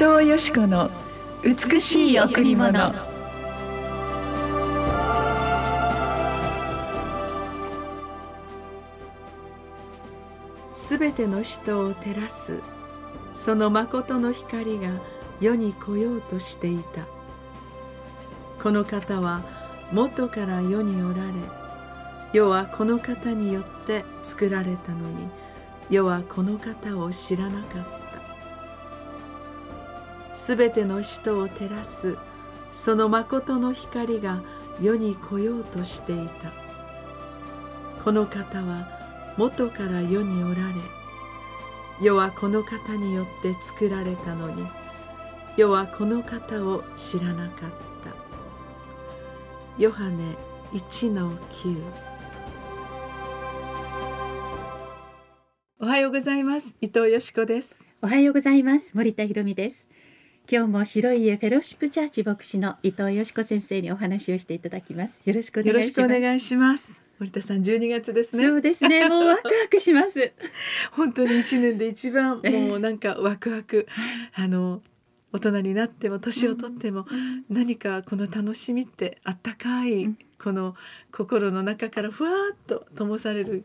藤よし子の美しい贈り物。すべての人を照らすその誠の光が世に来ようとしていた。この方は元から世におられ世はこの方によって作られたのに世はこの方を知らなかった。すべての人を照らす。その誠の光が世に来ようとしていた。この方は元から世におられ世はこの方によって作られたのに世はこの方を知らなかった。ヨハネ1の9おはようございます。伊藤よしこです。おはようございます。森田博美です。今日も白い家フェロシップチャーチ牧師の伊藤よしこ先生にお話をしていただきます。よろしくお願いします。よろしくお願いします。森田さん12月ですね。そうですね。もうワクワクします。本当に1年で一番もうなんかワクワク、あの大人になっても年を取っても何かこの楽しみってあったかいこの心の中からふわっと灯される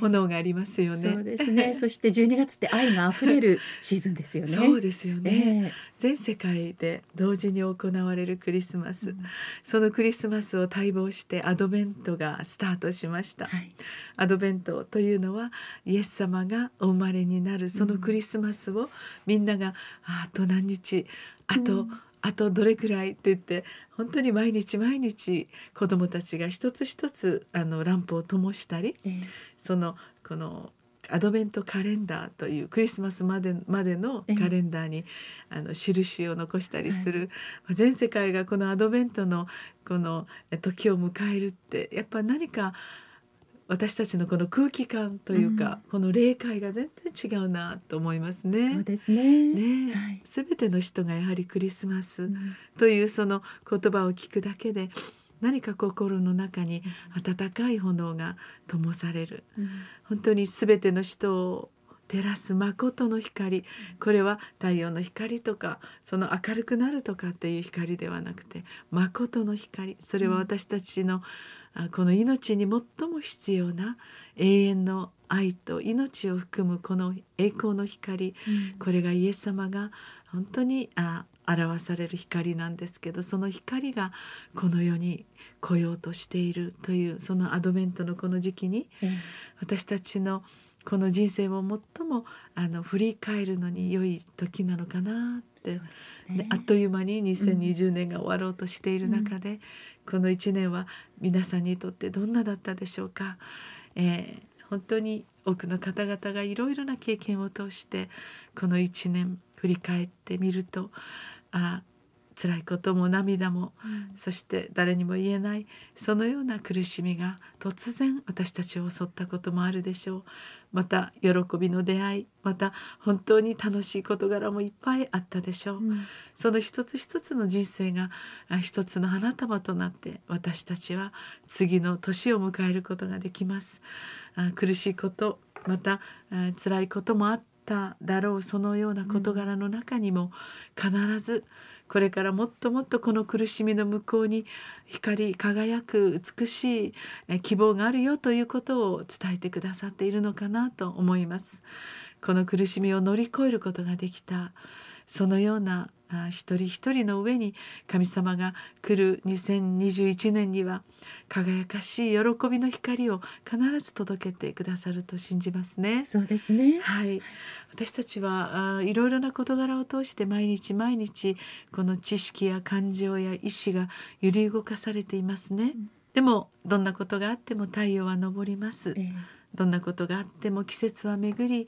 炎がありますよね。そうですね。そして12月って愛が溢れるシーズンですよね。そうですよね。えー、全世界で同時に行われるクリスマス、うん、そのクリスマスを待望してアドベントがスタートしました。はい、アドベントというのはイエス様がお生まれになるそのクリスマスをみんながあと何日あと、うんあとどれくらいって言って本当に毎日毎日子どもたちが一つ一つあのランプを灯したり、えー、そのこのアドベントカレンダーというクリスマスまでまでのカレンダーに、えー、あの印を残したりする、はい、全世界がこのアドベントのこの時を迎えるってやっぱ何か私たちのこの空気感というか、うん、この霊界が全然違うなと思いますね。そうですね。ね、はい、全ての人がやはりクリスマスというその言葉を聞くだけで何か心の中に温かい炎が灯される、うん、本当に全ての人を照らす誠の光。これは太陽の光とかその明るくなるとかっていう光ではなくて誠の光。それは私たちの、うんこの命に最も必要な永遠の愛と命を含むこの栄光の光、うん、これがイエス様が本当にあ表される光なんですけどその光がこの世に来ようとしているというそのアドベントのこの時期に、うん、私たちのこの人生を最もあの振り返るのに良い時なのかなって、ね、あっという間に2020年が終わろうとしている中で、うん、この1年は皆さんにとってどんなだったでしょうか？えー、本当に多くの方々がいろいろな経験を通してこの1年振り返ってみるとあ辛いことも涙も、うん、そして誰にも言えないそのような苦しみが突然私たちを襲ったこともあるでしょう。また喜びの出会いまた本当に楽しい事柄もいっぱいあったでしょう、うん、その一つ一つの人生が一つの花束となって私たちは次の年を迎えることができます。苦しいことまた辛いこともあっただろう。そのような事柄の中にも必ずこれからもっともっとこの苦しみの向こうに光り輝く美しい希望があるよということを伝えてくださっているのかなと思います。この苦しみを乗り越えることができたそのような一人一人の上に神様が来る2021年には輝かしい喜びの光を必ず届けてくださると信じますね。そうですね。はい。私たちはいろいろな事柄を通して毎日毎日この知識や感情や意志が揺り動かされていますね。うん、でもどんなことがあっても太陽は昇ります。えーどんなことがあっても季節は巡り、うん、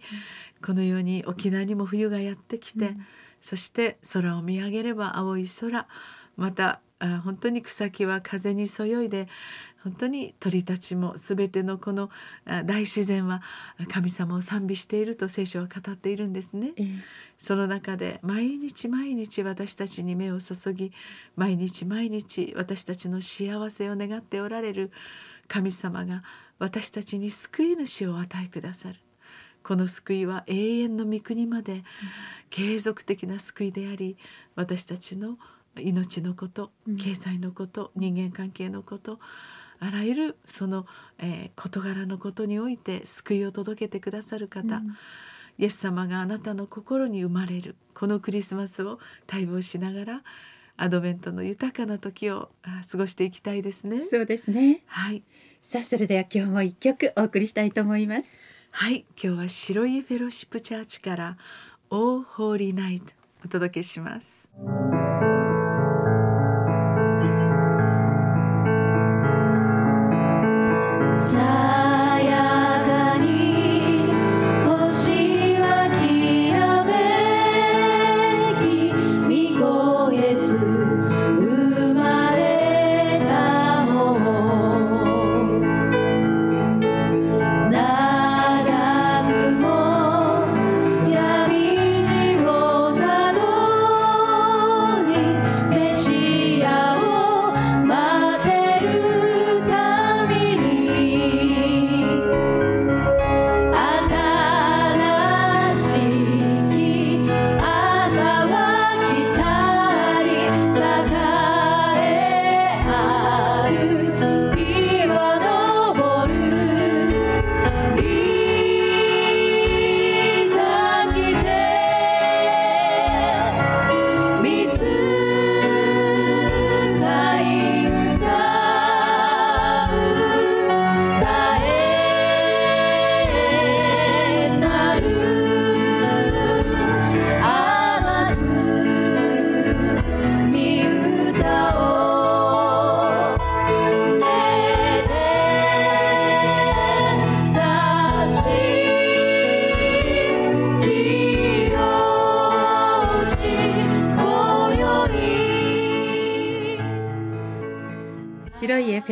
このように沖縄にも冬がやってきて、うん。そして空を見上げれば青い空また本当に草木は風にそよいで本当に鳥たちも全てのこの大自然は神様を賛美していると聖書は語っているんですね。えー、その中で毎日毎日私たちに目を注ぎ毎日毎日私たちの幸せを願っておられる神様が私たちに救い主を与えくださる。この救いは永遠の御国まで継続的な救いであり私たちの命のことうん。経済のこと、人間関係のことあらゆるその、えー事柄のことにおいて救いを届けてくださる方、うん。イエス様があなたの心に生まれる。このクリスマスを待望しながらアドベントの豊かな時をあ過ごしていきたいですね。そうですね。はい、さあそれでは今日も一曲お送りしたいと思いますはい、今日は白いフェロシップチャーチから「オー・ホーリー・ナイト」お届けします。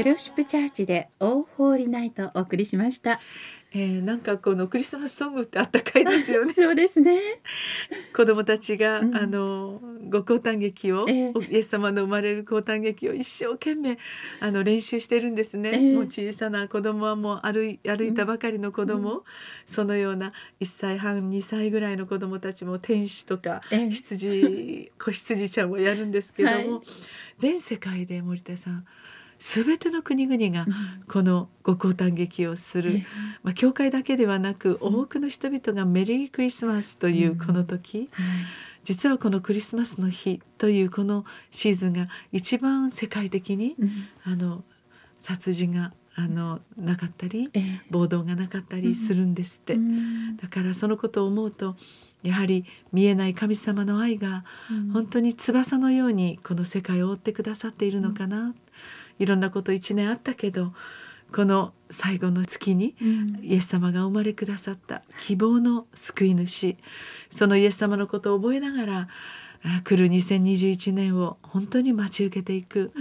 フェローシップチャーチでオーホーリーナイトをお送りしました。えー、なんかこのクリスマスソングってあったかいですよね。そうですね。子供たちが、うん。あのご降誕劇を、ええ。イエス様の生まれる降誕劇を一生懸命あの練習してるんですね、ええ。もう小さな子供はもう歩い歩いたばかりの子供、そのような1歳半2歳ぐらいの子供たちも天使とかええ。羊子羊ちゃんをやるんですけども、はい。全世界で森田さん全ての国々がうん。このご降誕劇をする、ええ。まあ、教会だけではなく多くの人々がメリークリスマスというこの時、はい。実はこのクリスマスの日というこのシーズンが一番世界的にうん。あの殺人があのなかったりええ。暴動がなかったりするんですって、うん。だからそのことを思うとやはり見えない神様の愛が本当に翼のようにこの世界を覆ってくださっているのかな、いろんなこと一年あったけどこの最後の月にうん。イエス様がお生まれくださった希望の救い主。そのイエス様のことを覚えながらあ来る2021年を本当に待ち受けていく。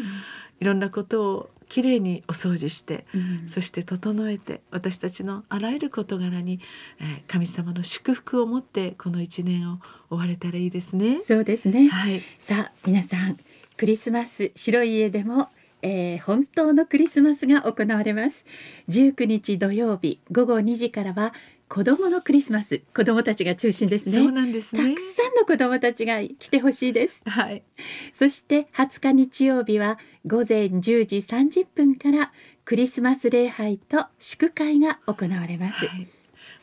いろんなことをきれいにお掃除してうん。そして整えて私たちのあらゆる事柄に、えー神様の祝福を持ってこの一年を終われたらいいですね。そうですね。はい、さあ皆さんクリスマス白い家でも、えー本当のクリスマスが行われます。19日土曜日午後2時からは子供のクリスマス子供たちが中心ですそうねなんですね。たく。さんの子供たちが来てほしいです。はい、そして20日日曜日は午前10時30分からクリスマス礼拝と祝会が行われます、はい、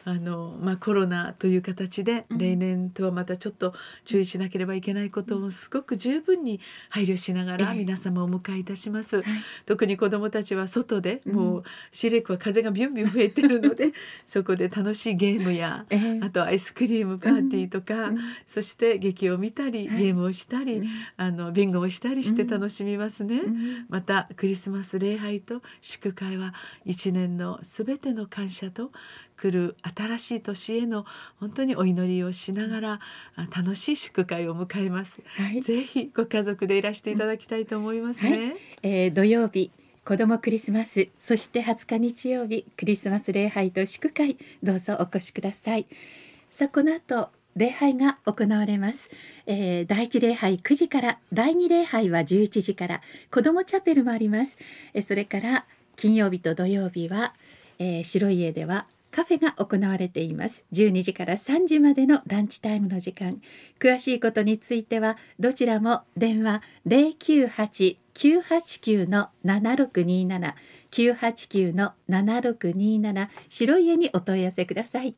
あのまあコロナという形でうん。例年とはまたちょっと注意しなければいけないことをすごく十分に配慮しながらええ。皆様をお迎えいたします。はい。特に子どもたちは外でうん。もうシレクは風がビュンビュン吹いてるので そこで楽しいゲームやえーあとアイスクリームパーティーとか、うん。そして劇を見たりはい。ゲームをしたり、うん。あのビンゴをしたりして楽しみますね。うん。またクリスマス礼拝と祝会は一年のすべての感謝と来る新しい年への本当にお祈りをしながらあ楽しい祝会を迎えます。はい。ぜひご家族でいらしていただきたいと思いますね。えー土曜日子どもクリスマスそして20日日曜日クリスマス礼拝と祝会どうぞお越しください。さあこの後礼拝が行われます、えー第一礼拝9時から第二礼拝は11時から子どもチャペルもあります、えーそれから金曜日と土曜日は、えー白い家ではカフェが行われています。12時から3時までのランチタイムの時間。詳しいことについてはどちらも電話098-989の7627 989の7627白家にお問い合わせください。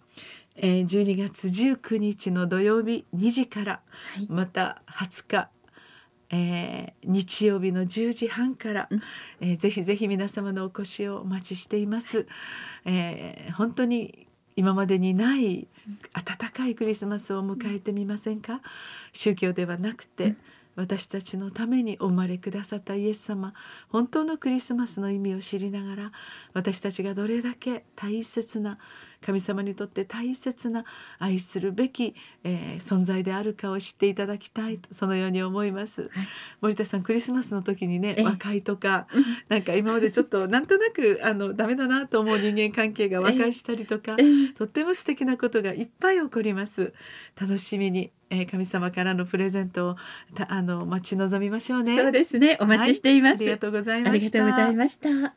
えー、12月19日の土曜日2時から、はい。また20日、えー日曜日の10時半から、うん。えーぜひぜひ皆様のお越しをお待ちしています。えー本当に今までにない温かいクリスマスを迎えてみませんか？宗教ではなくて、うん。私たちのためにお生まれくださったイエス様。本当のクリスマスの意味を知りながら私たちがどれだけ大切な神様にとって大切な愛するべき、えー存在であるかを知っていただきたいとそのように思います。はい森田さんクリスマスの時にねええ和解とかなんか今までちょっと なんとなくあのダメだなと思う人間関係が和解したりとかえーとっても素敵なことがいっぱい起こります。楽しみに、えー神様からのプレゼントをたあの待ち望みましょうね。そうですねお待ちしています、ありがとうございまありした。がとうございました